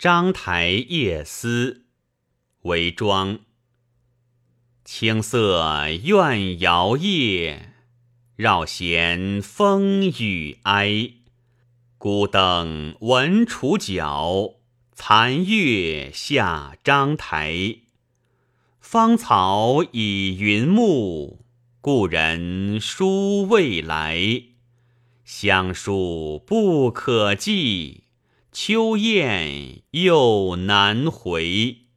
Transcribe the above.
章台夜思，为庄。青色怨摇曳，绕弦风雨哀。孤灯闻楚角，残月下章台。芳草已云暮，故人书未来。香树不可寄，秋雁又难回。